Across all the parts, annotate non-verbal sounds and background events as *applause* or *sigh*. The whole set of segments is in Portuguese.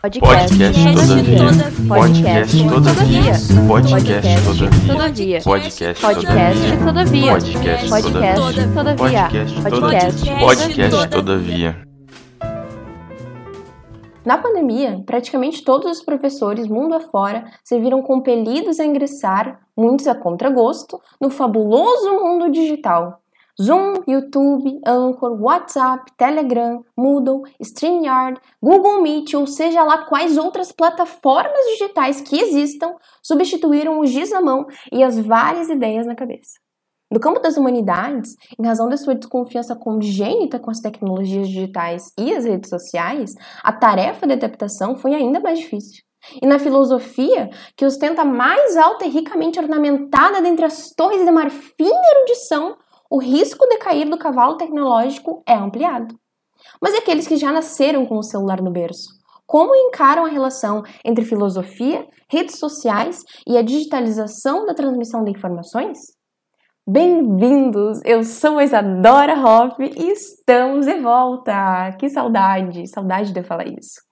Podcast todavia. Podcast todavia. Podcast todavia. Podcast Podcast todavia. Podcast Podcast todavia. Podcast Podcast todavia. Na pandemia, praticamente todos os professores mundo afora se viram compelidos a ingressar, muitos a contragosto, no fabuloso mundo digital. Zoom, YouTube, Anchor, WhatsApp, Telegram, Moodle, StreamYard, Google Meet ou seja lá quais outras plataformas digitais que existam substituíram o giz na mão e as várias ideias na cabeça. No campo das humanidades, em razão da sua desconfiança congênita com as tecnologias digitais e as redes sociais, a tarefa de adaptação foi ainda mais difícil. E na filosofia, que ostenta mais alta e ricamente ornamentada dentre as torres de marfim e erudição, o risco de cair do cavalo tecnológico é ampliado. Mas e aqueles que já nasceram com o celular no berço? Como encaram a relação entre filosofia, redes sociais e a digitalização da transmissão de informações? Bem-vindos! Eu sou a Isadora Hoff e estamos de volta! Que saudade, saudade de falar isso.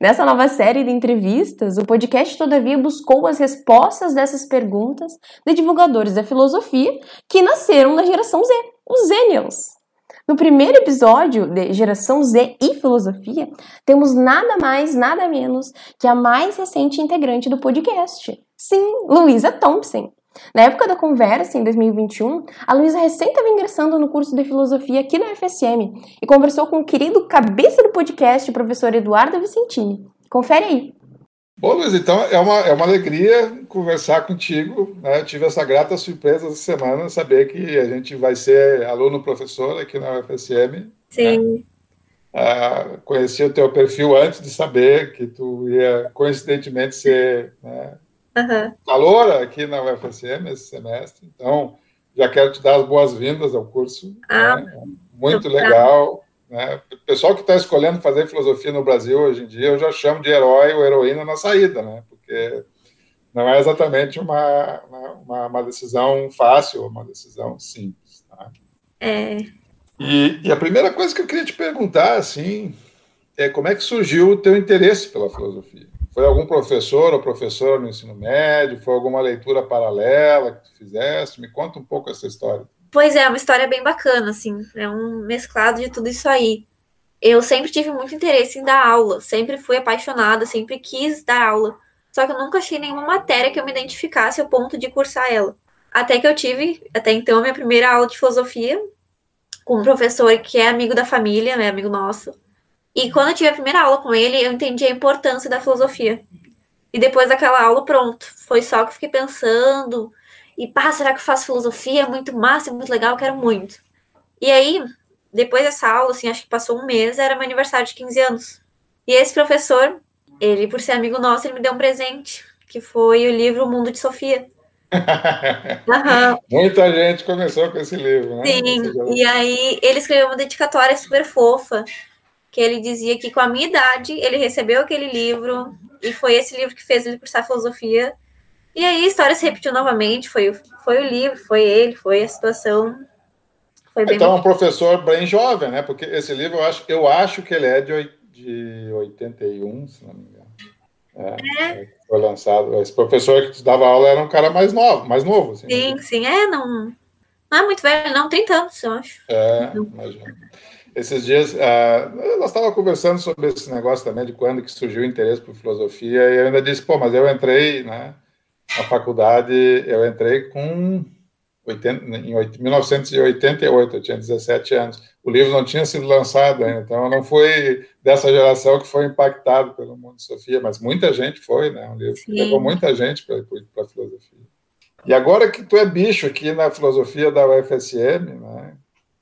Nessa nova série de entrevistas, o podcast Todavia buscou as respostas dessas perguntas de divulgadores da filosofia que nasceram na geração Z, os Zenials. No primeiro episódio de Geração Z e Filosofia, temos nada mais, nada menos que a mais recente integrante do podcast. Sim, Luísa Thompson. Na época da conversa, em 2021, a Luísa recém estava ingressando no curso de filosofia aqui na UFSM e conversou com o querido cabeça do podcast, o professor Eduardo Vicentini. Confere aí. Bom, Luiz, então é uma, é uma alegria conversar contigo. Né? Eu tive essa grata surpresa essa semana, saber que a gente vai ser aluno-professor aqui na UFSM. Sim. Né? Ah, conheci o teu perfil antes de saber que tu ia, coincidentemente, ser né, Uhum. calora aqui na UFSM esse semestre. Então, já quero te dar as boas-vindas ao curso. Ah, né? Muito legal. Né? O pessoal que está escolhendo fazer filosofia no Brasil hoje em dia, eu já chamo de herói ou heroína na saída, né? porque não é exatamente uma, uma, uma decisão fácil, uma decisão simples. Tá? É, E, e a primeira coisa que eu queria te perguntar, assim, é como é que surgiu o teu interesse pela filosofia? Foi algum professor ou professora no ensino médio? Foi alguma leitura paralela que tu fizeste? Me conta um pouco essa história. Pois é, uma história bem bacana, assim, é um mesclado de tudo isso aí. Eu sempre tive muito interesse em dar aula, sempre fui apaixonada, sempre quis dar aula. Só que eu nunca achei nenhuma matéria que eu me identificasse ao ponto de cursar ela. Até que eu tive, até então, a minha primeira aula de filosofia com um professor que é amigo da família, né, amigo nosso. E quando eu tive a primeira aula com ele, eu entendi a importância da filosofia. E depois daquela aula, pronto, foi só que eu fiquei pensando, e pá, será que eu faço filosofia? É muito massa, é muito legal, eu quero muito. E aí, depois dessa aula, assim, acho que passou um mês, era meu aniversário de 15 anos. E esse professor, ele, por ser amigo nosso, ele me deu um presente, que foi o livro O Mundo de Sofia. *laughs* Aham, Muita gente começou com esse livro, né? sim. E aí, ele escreveu uma dedicatória super fofa, que ele dizia que com a minha idade, ele recebeu aquele livro, e foi esse livro que fez ele cursar filosofia. E aí, a história se repetiu novamente, foi, o- foi o livro, foi ele, foi a situação. Foi bem Então é um professor bem jovem, né? Porque esse livro eu acho, eu acho que ele é de, de 81, se não me engano. É, Foi lançado. Esse professor que dava aula era um cara mais novo, mais novo. Assim, Sim, sim. É, não, não é muito velho, não, 30 anos, eu acho. É, imagino. Esses dias, ah, nós estávamos conversando sobre esse negócio também, de quando que surgiu o interesse por filosofia, e eu ainda disse, pô, mas eu entrei, né, na faculdade, eu entrei com 80, em oit- 1988, eu tinha 17 anos. O livro não tinha sido lançado ainda, então eu não fui dessa geração que foi impactado pelo mundo de Sofia, mas muita gente foi, né, um livro que levou muita gente para a filosofia. E agora que tu é bicho aqui na filosofia da UFSM, né,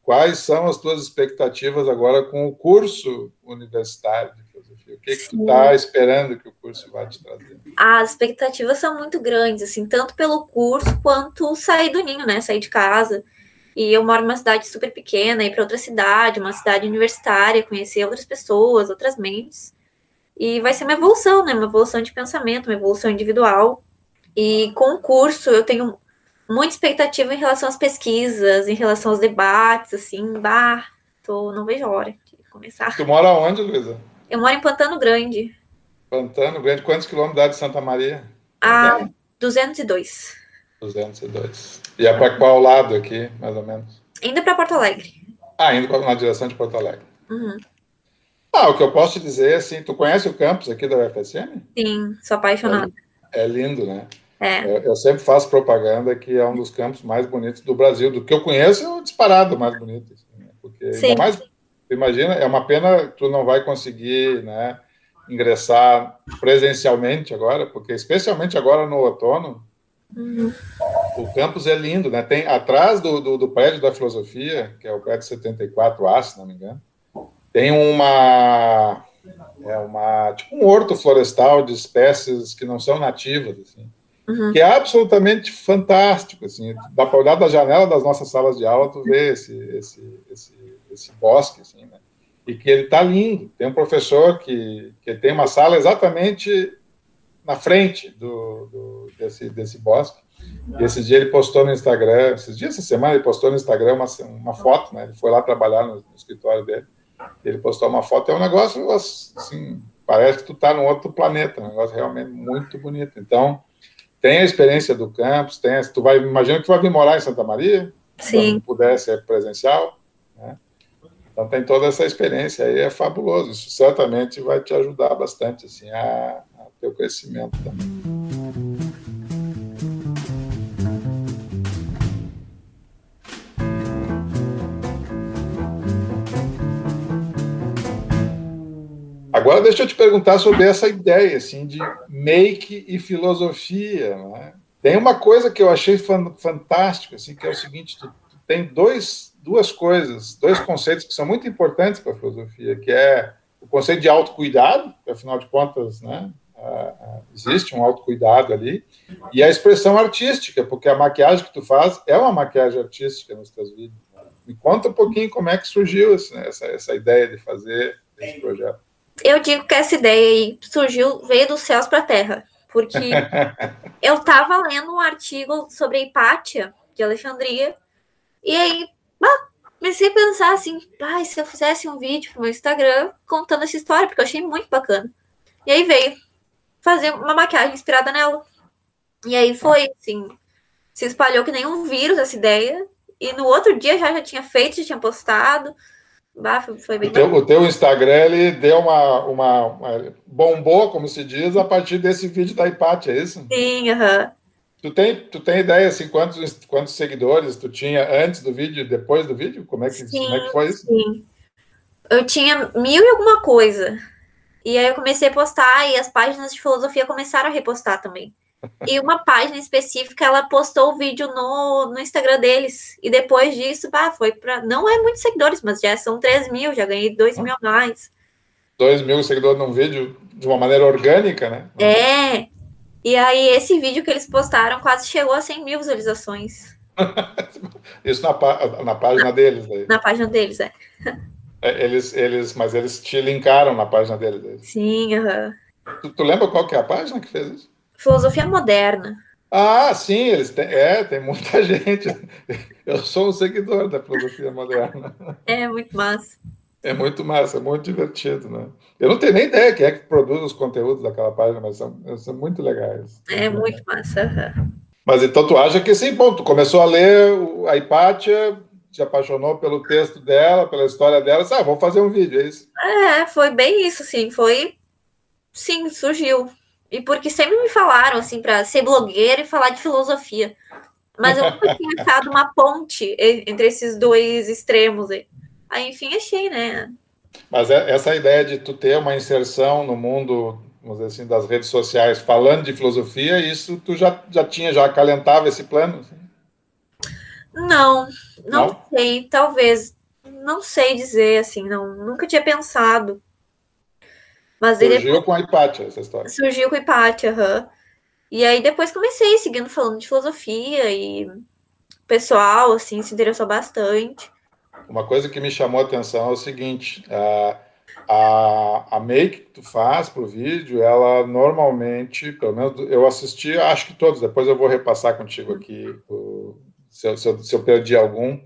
quais são as tuas expectativas agora com o curso universitário de filosofia? O que, que tu está esperando que o curso vai te trazer? As expectativas são muito grandes, assim, tanto pelo curso quanto sair do ninho, né? Sair de casa. E eu moro numa cidade super pequena, ir para outra cidade, uma cidade universitária, conhecer outras pessoas, outras mentes. E vai ser uma evolução, né? Uma evolução de pensamento, uma evolução individual. E com o curso eu tenho muita expectativa em relação às pesquisas, em relação aos debates, assim, bah, tô, não vejo a hora de começar. Tu mora onde, Luísa? Eu moro em Pantano Grande. Pantano Grande, quantos quilômetros dá de Santa Maria? Ah, é? 202. 202. E é para qual lado aqui, mais ou menos? Indo para Porto Alegre. Ah, indo na direção de Porto Alegre. Uhum. Ah, o que eu posso te dizer, assim, tu conhece o campus aqui da UFSM? Sim, sou apaixonada. É, é lindo, né? É. Eu, eu, sempre faço propaganda que é um dos campos mais bonitos do Brasil. Do que eu conheço, é o disparado mais bonito. Assim, né? Porque Sim. mais, imagina, é uma pena que tu não vai conseguir, né, ingressar presencialmente agora, porque especialmente agora no outono, uhum. o campus é lindo, né? Tem atrás do, do, do, prédio da filosofia, que é o prédio 74A, se não me engano, tem uma é uma tipo um horto florestal de espécies que não são nativas, assim, uhum. que é absolutamente fantástico, assim. Dá para olhar da janela das nossas salas de aula, tu vê esse esse esse, esse bosque, assim, né? e que ele está lindo. Tem um professor que, que tem uma sala exatamente na frente do, do desse, desse bosque. E esse dia ele postou no Instagram, esses dias, essa semana, ele postou no Instagram uma, uma foto, né? Ele foi lá trabalhar no, no escritório dele. Ele postou uma foto, é um negócio assim, parece que tu está num outro planeta, um negócio realmente muito bonito. Então, tem a experiência do campus, tem, tu vai, imagina que tu vai vir morar em Santa Maria, Sim. quando puder ser presencial, né? Então tem toda essa experiência aí, é fabuloso. Isso certamente vai te ajudar bastante assim, a, a ter o crescimento também. Agora deixa eu te perguntar sobre essa ideia assim de make e filosofia. Né? Tem uma coisa que eu achei fantástica, assim, que é o seguinte: tu, tu tem dois duas coisas, dois conceitos que são muito importantes para a filosofia, que é o conceito de autocuidado, que afinal de contas, né, existe um autocuidado ali, e a expressão artística, porque a maquiagem que tu faz é uma maquiagem artística nos teus vídeos. Né? Me conta um pouquinho como é que surgiu essa, essa ideia de fazer esse projeto. Eu digo que essa ideia aí surgiu, veio dos céus para a terra, porque *laughs* eu estava lendo um artigo sobre a Hipátia, de Alexandria, e aí Bah, comecei a pensar assim, ah, se eu fizesse um vídeo pro meu Instagram contando essa história, porque eu achei muito bacana. E aí veio fazer uma maquiagem inspirada nela. E aí foi, assim, se espalhou que nem um vírus essa ideia. E no outro dia já, já tinha feito, já tinha postado. Bah, foi, bem o, teu, o teu Instagram, ele deu uma, uma, uma, bombou, como se diz, a partir desse vídeo da Hipátia, é isso? Sim, aham. Uhum. Tu tem, tu tem ideia assim quantos, quantos seguidores tu tinha antes do vídeo e depois do vídeo? Como é que, sim, como é que foi isso? Sim. Eu tinha mil e alguma coisa. E aí eu comecei a postar e as páginas de filosofia começaram a repostar também. E uma página específica, ela postou o vídeo no, no Instagram deles. E depois disso, bah, foi para Não é muitos seguidores, mas já são 3 mil, já ganhei 2 mil a mais. 2 mil seguidores num vídeo de uma maneira orgânica, né? É. E aí, esse vídeo que eles postaram quase chegou a 100 mil visualizações. *laughs* Isso na, na página na, deles. Daí. Na página deles, é. é. Eles, eles, mas eles te linkaram na página deles. Daí. Sim, aham. Tu, tu, lembra qual que é a página que fez isso? Filosofia Moderna. Ah, sim, eles têm, é, tem muita *laughs* gente. Eu sou um seguidor da filosofia moderna. É muito massa. É muito massa, é muito divertido, né? Eu não tenho nem ideia quem é que produz os conteúdos daquela página, mas são, são muito legais. É muito massa. Mas então tu acha que sim, bom, tu começou a ler a Hipátia, te apaixonou pelo texto dela, pela história dela, ah, vamos fazer um vídeo, é isso? É, foi bem isso, sim, foi, sim, surgiu. E porque sempre me falaram, assim, para ser blogueira e falar de filosofia. Mas eu nunca tinha *laughs* achado uma ponte entre esses dois extremos aí. Aí, enfim, achei, né? Mas essa ideia de tu ter uma inserção no mundo, vamos dizer assim, das redes sociais, falando de filosofia, isso tu já, já tinha, já acalentava esse plano? Assim? Não, não, não, sei, talvez, não sei dizer, assim, não, nunca tinha pensado. Mas surgiu ele, com a Hipátia, essa história. Surgiu com a Hipátia, aham. Uhum. E aí depois comecei seguindo falando de filosofia e o pessoal, assim, se interessou bastante. Uma coisa que me chamou a atenção é o seguinte: a, a, a make que tu faz para o vídeo, ela normalmente, pelo menos eu assisti, acho que todos, depois eu vou repassar contigo aqui o, se, eu, se, eu, se eu perdi algum,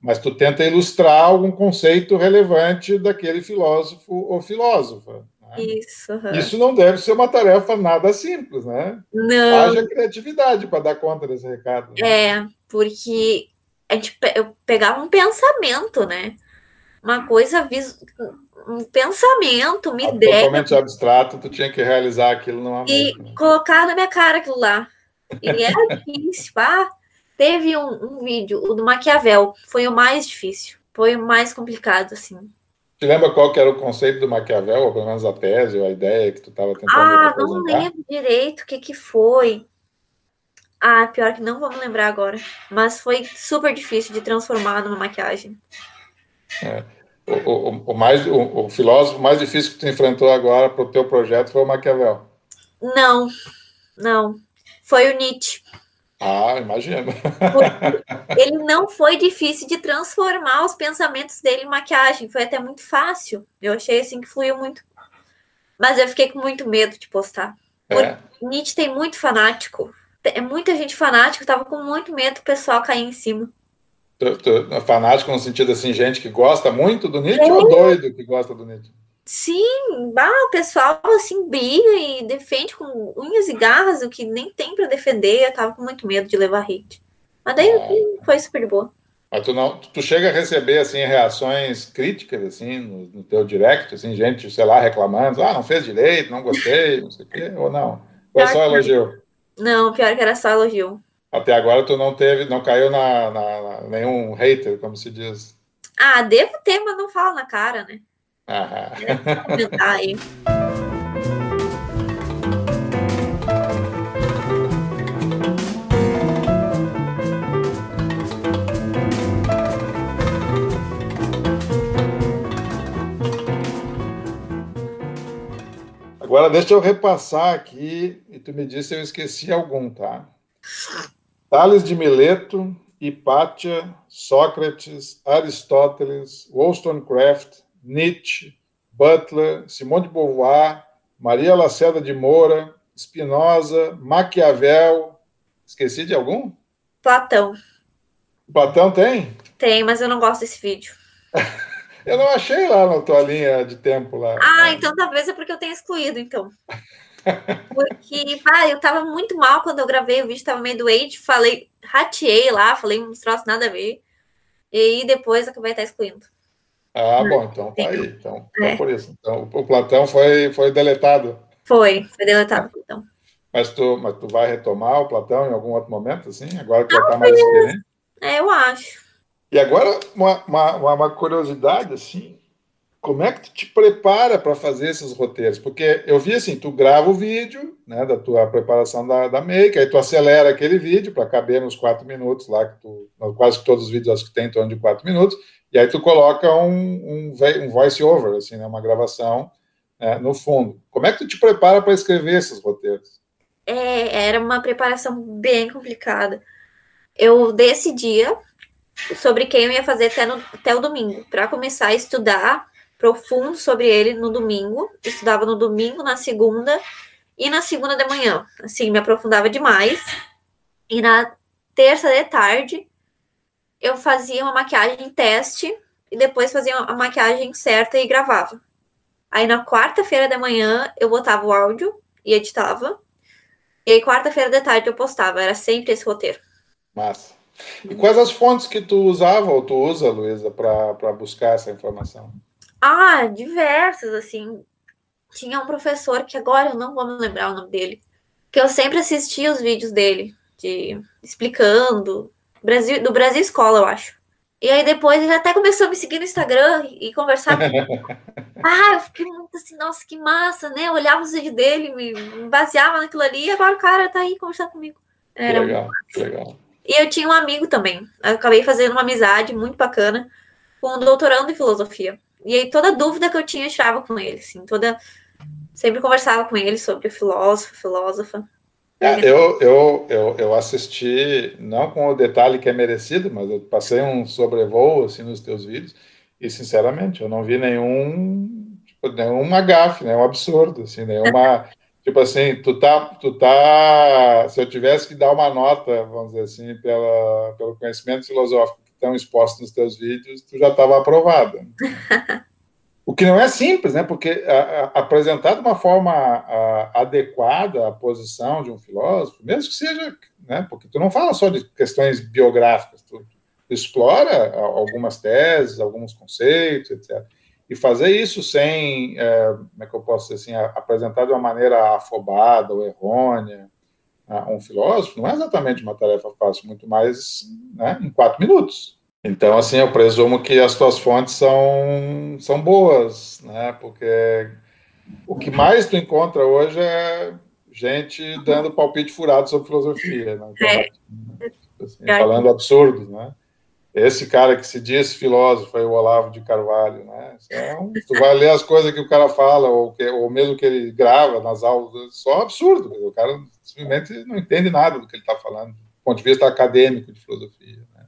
mas tu tenta ilustrar algum conceito relevante daquele filósofo ou filósofa. Né? Isso. Uhum. Isso não deve ser uma tarefa nada simples, né? Não. Haja criatividade para dar conta desse recado. Né? É, porque a gente, eu pegava um pensamento, né? Uma coisa, um pensamento, uma ideia. Totalmente abstrato, tu tinha que realizar aquilo numa E né? colocar na minha cara aquilo lá. E era *laughs* difícil. Ah, teve um, um vídeo, o do Maquiavel, foi o mais difícil. Foi o mais complicado, assim. Te lembra qual que era o conceito do Maquiavel, ou pelo menos a tese, ou a ideia que tu estava tentando Ah, não lembro direito o que, que foi. Ah, pior que não vou me lembrar agora. Mas foi super difícil de transformar numa maquiagem. É. O, o, o, mais, o, o, filósofo mais difícil que tu enfrentou agora para o teu projeto foi o Maquiavel? Não, não. Foi o Nietzsche. Ah, imagino. *laughs* Ele não foi difícil de transformar os pensamentos dele em maquiagem. Foi até muito fácil. Eu achei assim que fluiu muito. Mas eu fiquei com muito medo de postar. É. Nietzsche tem muito fanático. É muita gente fanática. Tava com muito medo do pessoal cair em cima. Tu, tu, fanático no sentido assim, gente que gosta muito do Nietzsche é. ou doido que gosta do Nietzsche? Sim, bah, o pessoal assim briga e defende com unhas e garras o que nem tem para defender. Eu tava com muito medo de levar hate. Mas daí ah. foi super boa. Mas tu não, tu chega a receber assim reações críticas assim no, no, teu direct, assim, gente, sei lá, reclamando, ah, não fez direito, não gostei, não sei o quê, ou não? Ou é só elogio? Não, pior que era só elogio. Até agora tu não teve, não caiu na, na, na nenhum hater, como se diz. Ah, devo ter, mas não fala na cara, né? Aí. *laughs* Agora deixa eu repassar aqui e tu me diz se eu esqueci algum, tá? Tales de Mileto, Hipátia, Sócrates, Aristóteles, Wollstonecraft, Nietzsche, Butler, Simone de Beauvoir, Maria Lacerda de Moura, Spinoza, Maquiavel. Esqueci de algum? Platão. Platão tem? Tem, mas eu não gosto desse vídeo. *laughs* eu não achei lá na tua linha de tempo lá. Ah, então talvez é porque eu tenha excluído, então. *laughs* Porque, pá, eu tava muito mal quando eu gravei o vídeo, tava meio doente, falei, rateei lá, falei uns troços nada a ver. E aí depois acabei até excluindo. Ah, bom, então tá aí. Então, então é. por isso. Então, o Platão foi, foi deletado. Foi, foi deletado o Platão. Mas tu, mas tu vai retomar o Platão em algum outro momento, assim? Agora que já tá mais experiente? É, eu acho. E agora, uma, uma, uma curiosidade, assim, como é que tu te prepara para fazer esses roteiros? Porque eu vi assim, tu grava o vídeo, né, da tua preparação da, da make, aí tu acelera aquele vídeo para caber nos quatro minutos lá, que tu, quase todos os vídeos acho que tem em torno de quatro minutos, e aí tu coloca um, um, um voice over, assim, né, uma gravação né, no fundo. Como é que tu te prepara para escrever esses roteiros? É, era uma preparação bem complicada. Eu decidia sobre quem eu ia fazer até, no, até o domingo, para começar a estudar profundo sobre ele no domingo. Estudava no domingo, na segunda e na segunda de manhã. Assim, me aprofundava demais. E na terça de tarde, eu fazia uma maquiagem teste e depois fazia a maquiagem certa e gravava. Aí na quarta-feira de manhã, eu botava o áudio e editava. E aí, quarta-feira de tarde, eu postava. Era sempre esse roteiro. Massa. E quais as fontes que tu usava ou tu usa, Luísa, para buscar essa informação? Ah, diversas, assim. Tinha um professor que agora eu não vou me lembrar o nome dele, que eu sempre assistia os vídeos dele, de explicando, Brasil, do Brasil Escola, eu acho. E aí depois ele até começou a me seguir no Instagram e conversar comigo. *laughs* ah, eu fiquei muito assim, nossa, que massa, né? Eu olhava os vídeos dele, me baseava naquilo ali, e agora o cara tá aí conversando comigo. Era legal, legal. E eu tinha um amigo também. Eu acabei fazendo uma amizade muito bacana com um doutorando em filosofia. E aí toda dúvida que eu tinha, eu tirava com ele, assim, toda... Sempre conversava com ele sobre filósofo, filósofa. É, eu, eu, eu, eu assisti, não com o detalhe que é merecido, mas eu passei um sobrevoo, assim, nos teus vídeos, e, sinceramente, eu não vi nenhum, tipo, nenhuma gafe, nenhum absurdo, assim, nenhuma... *laughs* tipo assim, tu tá, tu tá, se eu tivesse que dar uma nota, vamos dizer assim, pela, pelo conhecimento filosófico estão expostos nos teus vídeos, tu já estava aprovada. *laughs* O que não é simples, né? Porque apresentar de uma forma a, adequada a posição de um filósofo, mesmo que seja, né? Porque tu não fala só de questões biográficas, tu, tu explora algumas teses, alguns conceitos, etc. E fazer isso sem, é, como é que eu posso dizer assim, apresentar de uma maneira afobada ou errônea a um filósofo, não é exatamente uma tarefa fácil, muito mais né, em quatro minutos. Então, assim, eu presumo que as tuas fontes são, são boas, né? Porque o que mais tu encontra hoje é gente dando palpite furado sobre filosofia, né? Então, é. assim, falando absurdos, né? Esse cara que se diz filósofo é o Olavo de Carvalho, né? Então, tu vai ler as coisas que o cara fala, ou, que, ou mesmo que ele grava nas aulas, só absurdo. O cara simplesmente não entende nada do que ele está falando, do ponto de vista acadêmico de filosofia. Né?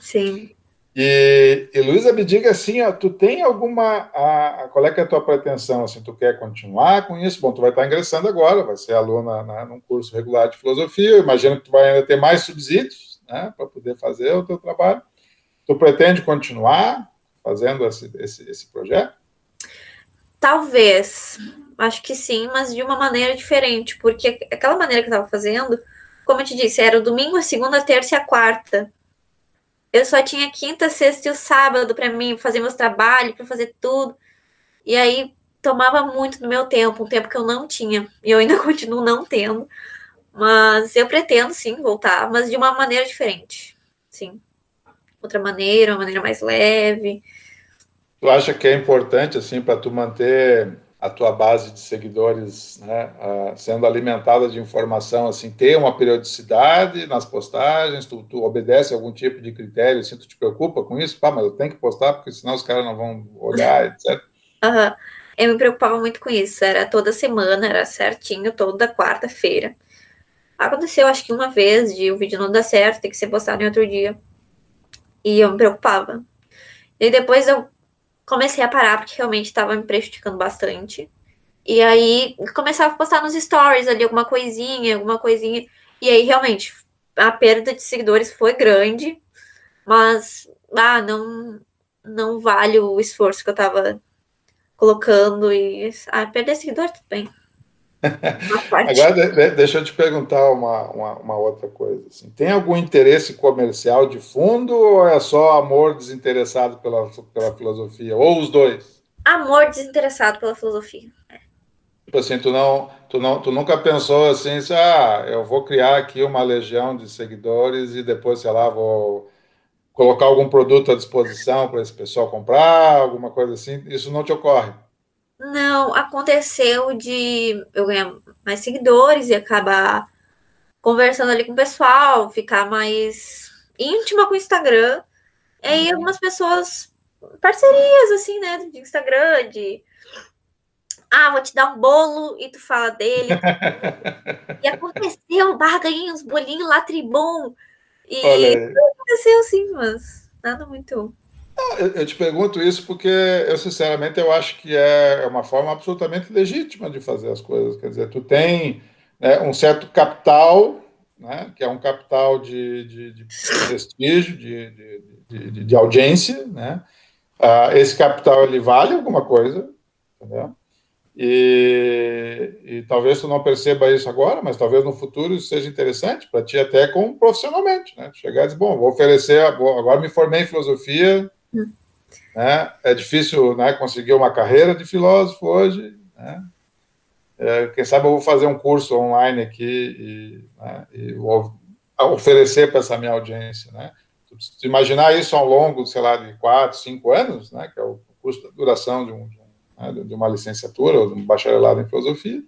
Sim. E, e Luísa, me diga assim, ó, tu tem alguma, a, a, qual é que é a tua pretensão, assim, tu quer continuar com isso? Bom, tu vai estar ingressando agora, vai ser aluna num curso regular de filosofia, imagino que tu vai ainda ter mais subsídios, né, para poder fazer o teu trabalho. Tu pretende continuar fazendo esse, esse, esse projeto? Talvez, acho que sim, mas de uma maneira diferente, porque aquela maneira que eu estava fazendo, como eu te disse, era o domingo, a segunda, a terça e a quarta eu só tinha quinta, sexta e o sábado para mim fazer meus trabalhos, para fazer tudo. E aí tomava muito do meu tempo, um tempo que eu não tinha. E eu ainda *laughs* continuo não tendo. Mas eu pretendo sim voltar, mas de uma maneira diferente. Sim. Outra maneira, uma maneira mais leve. Tu acha que é importante assim para tu manter a tua base de seguidores né, sendo alimentada de informação, assim, ter uma periodicidade nas postagens, tu, tu, obedece algum tipo de critério, assim, tu te preocupa com isso? Pá, mas eu tenho que postar, porque senão os caras não vão olhar, *laughs* etc. Uhum. Eu me preocupava muito com isso, era toda semana, era certinho, toda quarta-feira. Aconteceu, acho que uma vez, de o vídeo não dar certo, tem que ser postado em outro dia. E eu me preocupava. E depois eu comecei a parar porque realmente estava me prejudicando bastante. E aí começava a postar nos stories ali alguma coisinha, alguma coisinha. E aí realmente a perda de seguidores foi grande, mas ah, não não vale o esforço que eu tava colocando e ah, perder seguidores tudo bem. Agora, deixa eu te perguntar uma, uma, uma outra coisa. Assim. Tem algum interesse comercial de fundo ou é só amor desinteressado pela, pela filosofia? Ou os dois? Amor desinteressado pela filosofia. É. Tipo assim, tu, não, tu, não, tu nunca pensou assim, assim, ah, eu vou criar aqui uma legião de seguidores e depois, sei lá, vou colocar algum produto à disposição para esse pessoal comprar, alguma coisa assim. Isso não te ocorre? Não, aconteceu de eu ganhar mais seguidores e acabar conversando ali com o pessoal, ficar mais íntima com o Instagram. E aí uhum. algumas pessoas, parcerias assim, né, de Instagram, de ah, vou te dar um bolo e tu fala dele. *laughs* e aconteceu, barra, ganhei uns bolinhos lá, tribom. E aconteceu sim, mas nada muito eu te pergunto isso porque eu, sinceramente, eu acho que é uma forma absolutamente legítima de fazer as coisas. Quer dizer, tu tem né, um certo capital, né, que é um capital de, de, de prestígio, de, de, de, audiência, né? Uh, esse capital, ele vale alguma coisa, entendeu? E, e, talvez tu não perceba isso agora, mas talvez no futuro isso seja interessante para ti até como profissionalmente, né? Chegar e dizer, bom, vou oferecer, agora me formei em filosofia, né? É difícil né, conseguir uma carreira de filósofo hoje. Né? É, quem sabe eu vou fazer um curso online aqui e, né, e oferecer para essa minha audiência. Né? Se imaginar isso ao longo, sei lá, de quatro, cinco anos, né, que é o custo da duração de, um, de, né, uma licenciatura ou de um bacharelado em filosofia,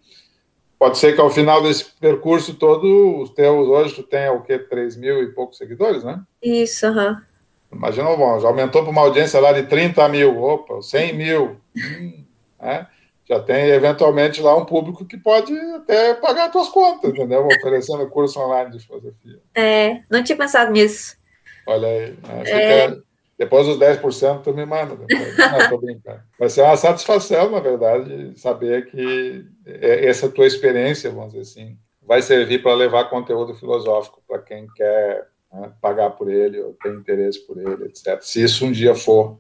pode ser que ao final desse percurso todo, os teus hoje tu tenha o quê? 3 mil e poucos seguidores, né? Isso, aham. Uhum. Imagina, bom, já aumentou para uma audiência lá de 30 mil, opa, 100 mil, né? já tem eventualmente lá um público que pode até pagar suas contas, entendeu? Oferecendo *laughs* curso online de filosofia. É, não tinha pensado nisso. Olha aí, né? é... depois dos 10% tu me manda. Depois. Não, tô brincando. Vai ser uma satisfação, na verdade, saber que essa tua experiência, vamos dizer assim, vai servir para levar conteúdo filosófico para quem quer né, pagar por ele ou ter interesse por ele, etc. Se isso um dia for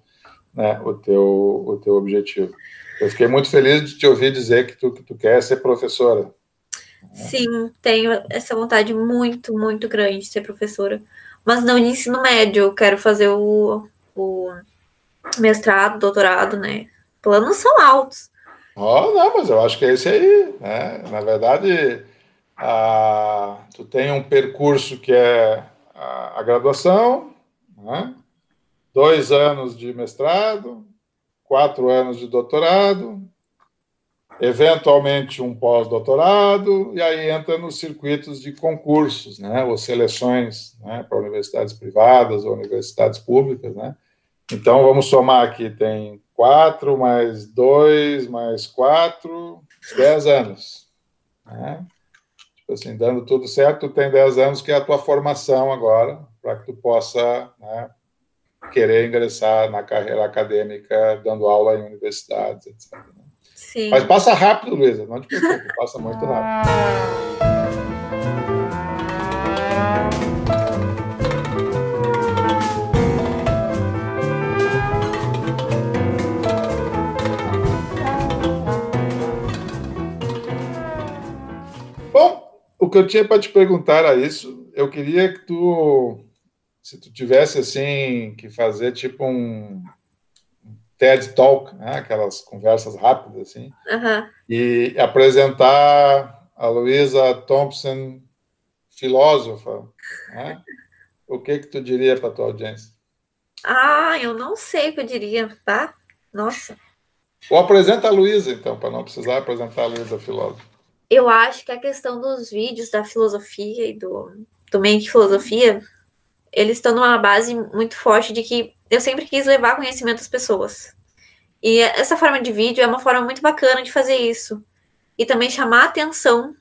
né, o, teu, o teu objetivo. Eu fiquei muito feliz de te ouvir dizer que tu, que tu quer ser professora. Sim, tenho essa vontade muito, muito grande de ser professora. Mas não em ensino médio, eu quero fazer o, o mestrado, doutorado, né? Planos são altos. Oh, não, mas eu acho que é esse aí. Né? Na verdade, a, tu tem um percurso que é a, a graduação, né? dois anos de mestrado, quatro anos de doutorado, eventualmente um pós-doutorado, e aí entra nos circuitos de concursos, né, ou seleções né, para universidades privadas ou universidades públicas. Né. Então, vamos somar aqui, tem quatro mais dois mais quatro, dez anos. Né. Assim, dando tudo certo, tu tem dez anos, que é a tua formação agora, para que tu possa né, querer ingressar na carreira acadêmica, dando aula em universidades, etc. Né. Sim. Mas passa rápido, Luísa, não te preocupe, passa muito rápido. O que eu tinha para te perguntar era isso. Eu queria que tu, se tu tivesse assim que fazer tipo um TED Talk, né, aquelas conversas rápidas assim, e apresentar a Luísa Thompson, filósofa, né? O que que tu diria para tua audiência? Ah, eu não sei o que eu diria, tá? Nossa. Ou apresenta a Luísa, então, para não precisar apresentar a Luísa filósofa. Eu acho que a questão dos vídeos da filosofia e do, do Make Filosofia, eles estão numa base muito forte de que eu sempre quis levar conhecimento às pessoas. E essa forma de vídeo é uma forma muito bacana de fazer isso. E também chamar a atenção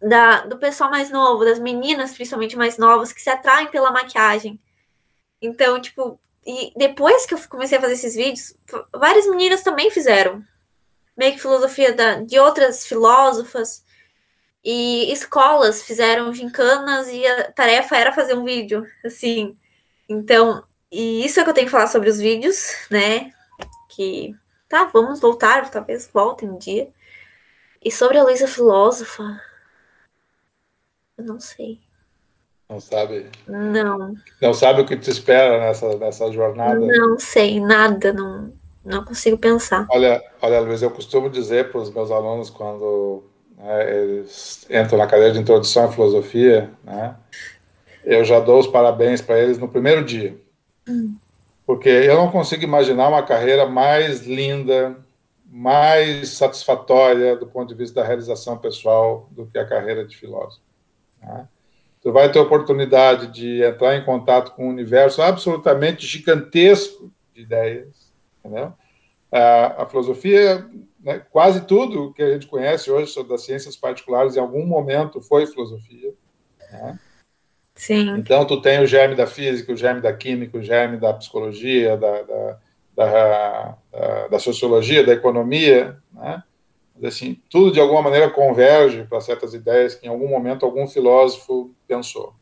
da, do pessoal mais novo, das meninas principalmente mais novas, que se atraem pela maquiagem. Então, tipo, e depois que eu comecei a fazer esses vídeos, várias meninas também fizeram. Meio que filosofia da, de outras filósofas. E escolas fizeram gincanas e a tarefa era fazer um vídeo, assim. Então, e isso é que eu tenho que falar sobre os vídeos, né? Que tá, vamos voltar, talvez voltem um dia. E sobre a Luísa filósofa, eu não sei. Não sabe? Não, Não sabe o que te espera nessa, nessa jornada? não sei, nada, não, não consigo pensar. Olha, olha, Luiz, eu costumo dizer para os meus alunos quando né, eles entram na cadeira de introdução à filosofia, né, eu já dou os parabéns para eles no primeiro dia. Porque eu não consigo imaginar uma carreira mais linda, mais satisfatória do ponto de vista da realização pessoal do que a carreira de filósofo. Né? Tu vai ter oportunidade de entrar em contato com um universo absolutamente gigantesco de ideias, entendeu? A, a filosofia, né, quase tudo que a gente conhece hoje sobre as ciências particulares, em algum momento foi filosofia. Né? Sim, Então, tu tem o germe da física, o germe da química, o germe da psicologia, da, da, da, da, da sociologia, da economia, né? Assim, tudo de alguma maneira converge para certas ideias que em algum momento algum filósofo pensou.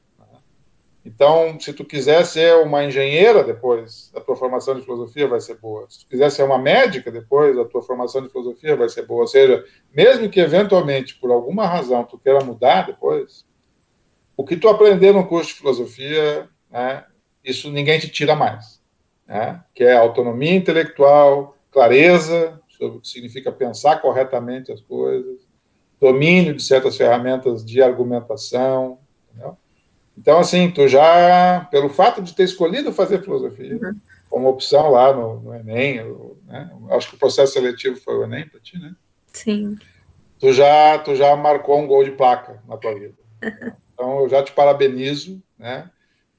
Então, se tu quiser ser uma engenheira depois, a tua formação de filosofia vai ser boa. Se tu quiser ser uma médica depois, a tua formação de filosofia vai ser boa. Ou seja, mesmo que eventualmente, por alguma razão, tu queira mudar depois, o que tu aprender no curso de filosofia, né, isso ninguém te tira mais. Né, que é autonomia intelectual, clareza sobre o que significa pensar corretamente as coisas, domínio de certas ferramentas de argumentação. Entendeu? Então, assim, tu já, pelo fato de ter escolhido fazer filosofia, Uhum. como opção lá no, no Enem, né, acho que o processo seletivo foi o Enem para ti, né? sim. tu já, tu já marcou um gol de placa na tua vida. Então, eu já te parabenizo, né?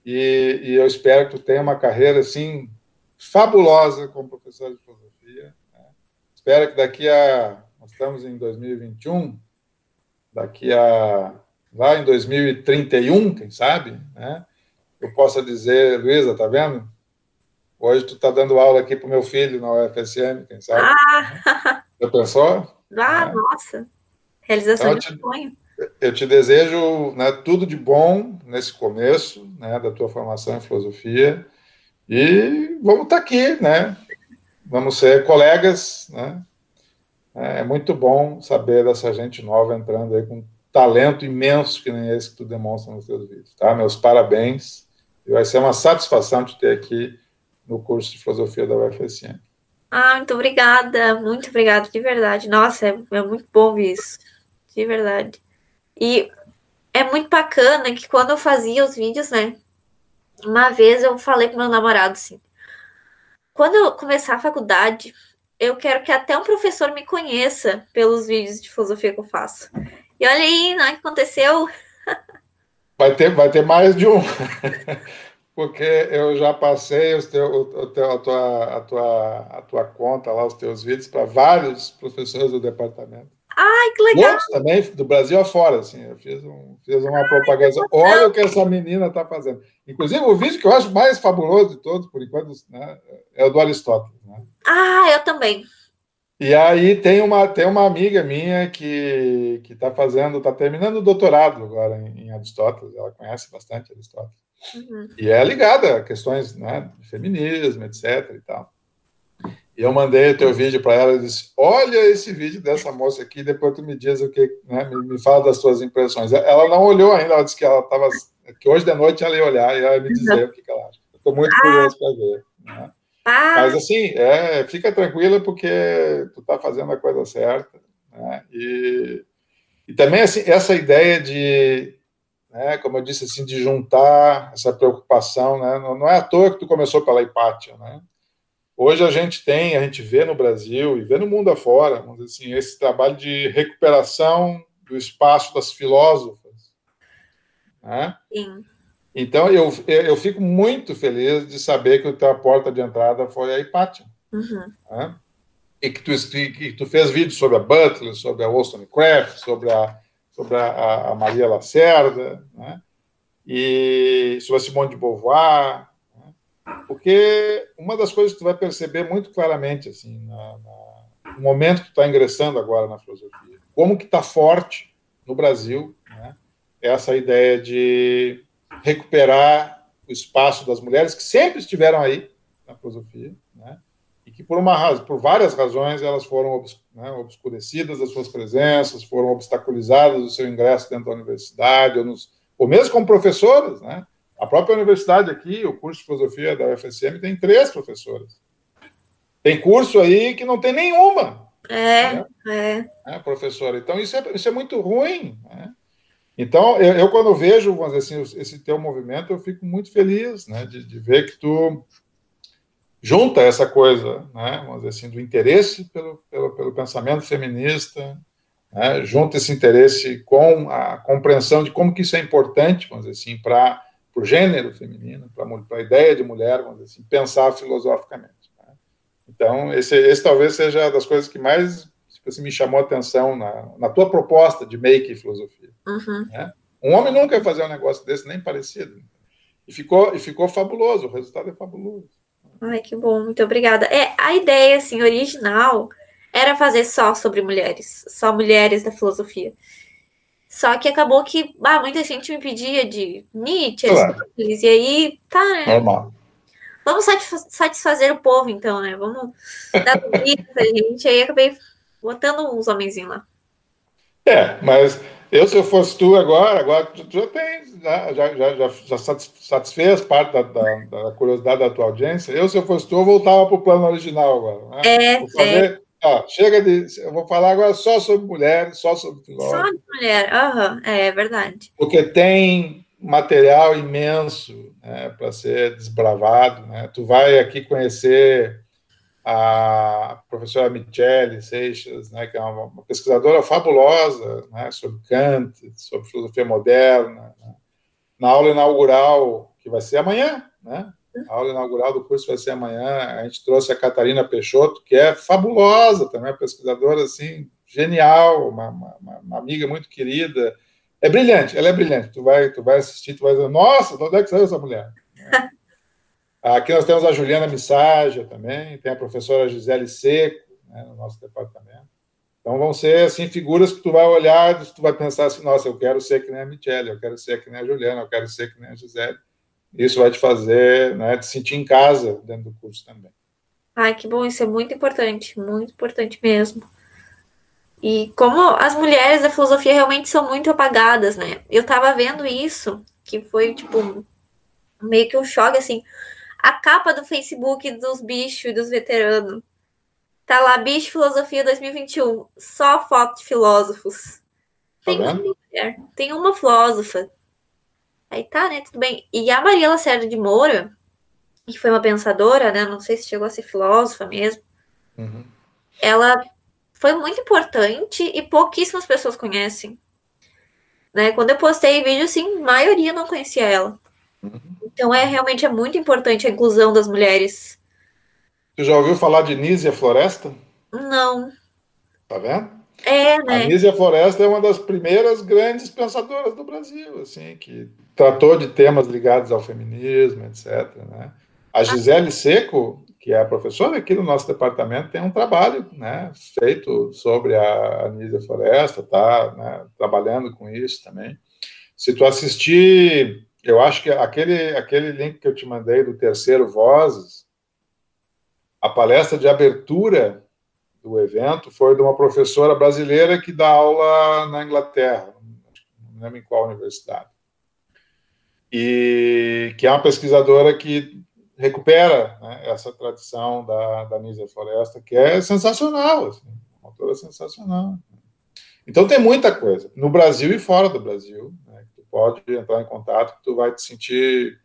E, e eu espero que tu tenha uma carreira, assim, fabulosa como professor de filosofia. né? Espero que daqui a... Nós estamos em 2021, daqui a... Lá em 2031, quem sabe, né? Eu possa dizer, Luísa, tá vendo? Hoje tu tá dando aula aqui pro meu filho na UFSM, quem sabe? Ah, Já pensou? *laughs* ah É. nossa. Realização Então, de te- sonho. eu te desejo né, tudo de bom nesse começo né, da tua formação em filosofia e vamos estar aqui, né? vamos ser colegas, né? É muito bom saber dessa gente nova entrando aí com talento imenso que nem esse que tu demonstra nos teus vídeos, tá? Meus parabéns. E vai ser uma satisfação te ter aqui no curso de filosofia da UFSM. Ah, muito obrigada, muito obrigada, de verdade. Nossa, é, é muito bom isso, de verdade. E é muito bacana que quando eu fazia os vídeos, né? Uma vez eu falei pro meu namorado assim: quando eu começar a faculdade, eu quero que até um professor me conheça pelos vídeos de filosofia que eu faço. E olha aí, né, o que aconteceu. *laughs* Vai ter, vai ter mais de um. *laughs* Porque eu já passei os teu, o teu, a, tua, a, tua, a tua conta lá, os teus vídeos, para vários professores do departamento. Ai, que legal! Outros também, do Brasil afora, assim. Eu fiz, um, fiz uma propaganda. Olha o que essa menina está fazendo. Inclusive, o vídeo que eu acho mais fabuloso de todos, por enquanto, né, é o do Aristóteles. Né? Ah, eu também. E aí tem uma, tem uma amiga minha que está fazendo, está terminando o doutorado agora em, em, Aristóteles, ela conhece bastante Aristóteles. Uhum. E é ligada a questões né, de feminismo, etc. e tal. E eu mandei o teu vídeo para ela e disse: Olha esse vídeo dessa moça aqui, depois tu me diz o que, né, me, me fala das tuas impressões. Ela não olhou ainda, ela disse que ela estava, que hoje de noite ela ia olhar e ela ia me dizer uhum. o que, que ela acha. Estou muito curioso para ver. Né? Ah. Mas assim, é, fica tranquila porque tu está fazendo a coisa certa. Né? E, e também assim, essa ideia de, né, como eu disse assim, de juntar essa preocupação, né? não, não é à toa que tu começou pela Hipátia, né? Hoje a gente tem, a gente vê no Brasil e vê no mundo afora, vamos dizer assim, esse trabalho de recuperação do espaço das filósofas. Né? Sim. Então, eu, eu fico muito feliz de saber que a tua porta de entrada foi a Hipátia. Uhum. Né? E que tu, que tu fez vídeos sobre a Butler, sobre a Wollstonecraft, sobre a, sobre a, a Maria Lacerda, né? e sobre a Simone de Beauvoir, porque uma das coisas que tu vai perceber muito claramente, assim, na, na, no momento que tu está ingressando agora na filosofia, como que está forte no Brasil, né, essa ideia de recuperar o espaço das mulheres que sempre estiveram aí na filosofia, né, e que por uma por várias razões elas foram né, obscurecidas das suas presenças, foram obstaculizadas do seu ingresso dentro da universidade, ou, nos, ou mesmo como professoras, né, a própria universidade aqui, o curso de filosofia da UFSM, tem três professoras. Tem curso aí que não tem nenhuma. É, né? é. é. professora. Então, isso é, isso é muito ruim. Né? Então, eu, eu, quando vejo, vamos dizer assim, esse teu movimento, eu fico muito feliz né, de, de ver que tu junta essa coisa, né, vamos dizer assim, do interesse pelo, pelo, pelo pensamento feminista, né, junta esse interesse com a compreensão de como que isso é importante, vamos dizer assim, para o gênero feminino, para a ideia de mulher, vamos dizer assim, pensar filosoficamente. Né? Então, esse, esse talvez seja das coisas que mais tipo assim, me chamou a atenção na, na tua proposta de make filosofia. Uhum. Né? Um homem nunca ia fazer um negócio desse, nem parecido. E ficou, e ficou fabuloso, o resultado é fabuloso. Ai, que bom, muito obrigada. É, a ideia, assim, original era fazer só sobre mulheres, só mulheres da filosofia. Só que acabou que ah, muita gente me pedia de Nietzsche, claro. e aí tá, né? Normal. Vamos satisfazer o povo, então, né? Vamos dar comida *laughs* pra gente. Aí acabei botando uns homenzinhos lá. É, mas eu, se eu fosse tu agora, agora tu já tem, já, já, já, já satisfez parte da, da, da, curiosidade da tua audiência. Eu, se eu fosse tu, eu voltava para o plano original agora. Né? É, Vou fazer, é chega de. Eu vou falar agora só sobre mulheres, só sobre filósofos. Só de mulher, uhum, é verdade. Porque tem material imenso né, para ser desbravado. Né? Tu vai aqui conhecer a professora Michele Seixas, né, que é uma, uma pesquisadora fabulosa né, sobre Kant, sobre filosofia moderna. Né? Na aula inaugural, que vai ser amanhã, né? A aula inaugural do curso vai ser amanhã. A gente trouxe a Catarina Peixoto, que é fabulosa também, uma pesquisadora assim, genial, uma, uma, uma, amiga muito querida. É brilhante, ela é brilhante. Tu vai, tu vai assistir, tu vai dizer, nossa, de onde é que saiu essa mulher? *laughs* Aqui nós temos a Juliana Missagia também, tem a professora Gisele Seco, né, no nosso departamento. Então vão ser assim figuras que tu vai olhar, tu vai pensar assim, nossa, eu quero ser que nem a Michele, eu quero ser que nem a Juliana, eu quero ser que nem a Gisele isso vai te fazer né, te sentir em casa dentro do curso também. Ai, que bom, isso é muito importante, muito importante mesmo. E como as mulheres da filosofia realmente são muito apagadas, né? Eu tava vendo isso, que foi, tipo, meio que um choque, assim. A capa do Facebook dos bichos e dos veteranos. Tá lá, Bicho Filosofia 2021. Só foto de filósofos. Tá Tem uma mulher, tem uma filósofa. Aí tá, né? Tudo bem. E a Maria Lacerda de Moura, que foi uma pensadora, né? Não sei se chegou a ser filósofa mesmo. Uhum. Ela foi muito importante e pouquíssimas pessoas conhecem. Né? Quando eu postei vídeo, assim, a maioria não conhecia ela. Uhum. Então é realmente é muito importante a inclusão das mulheres. Tu já ouviu falar de Nízia Floresta? Não. Tá vendo? É, A né? Nízia Floresta é uma das primeiras grandes pensadoras do Brasil, assim, que tratou de temas ligados ao feminismo, etc. Né? A Gisele Seco, que é a professora aqui do nosso departamento, tem um trabalho né, feito sobre a Nízia Floresta, tá né, trabalhando com isso também. Se tu assistir, eu acho que aquele, aquele link que eu te mandei do terceiro Vozes, a palestra de abertura do evento foi de uma professora brasileira que dá aula na Inglaterra, não lembro em qual universidade. E que é uma pesquisadora que recupera né, essa tradição da, da Nízia Floresta, que é sensacional, assim, uma autora sensacional. Então tem muita coisa, no Brasil e fora do Brasil, pode entrar em contato, que tu vai te sentir...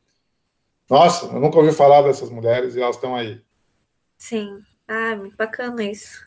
Nossa, eu nunca ouvi falar dessas mulheres e elas estão aí. Sim. Ah, muito bacana isso.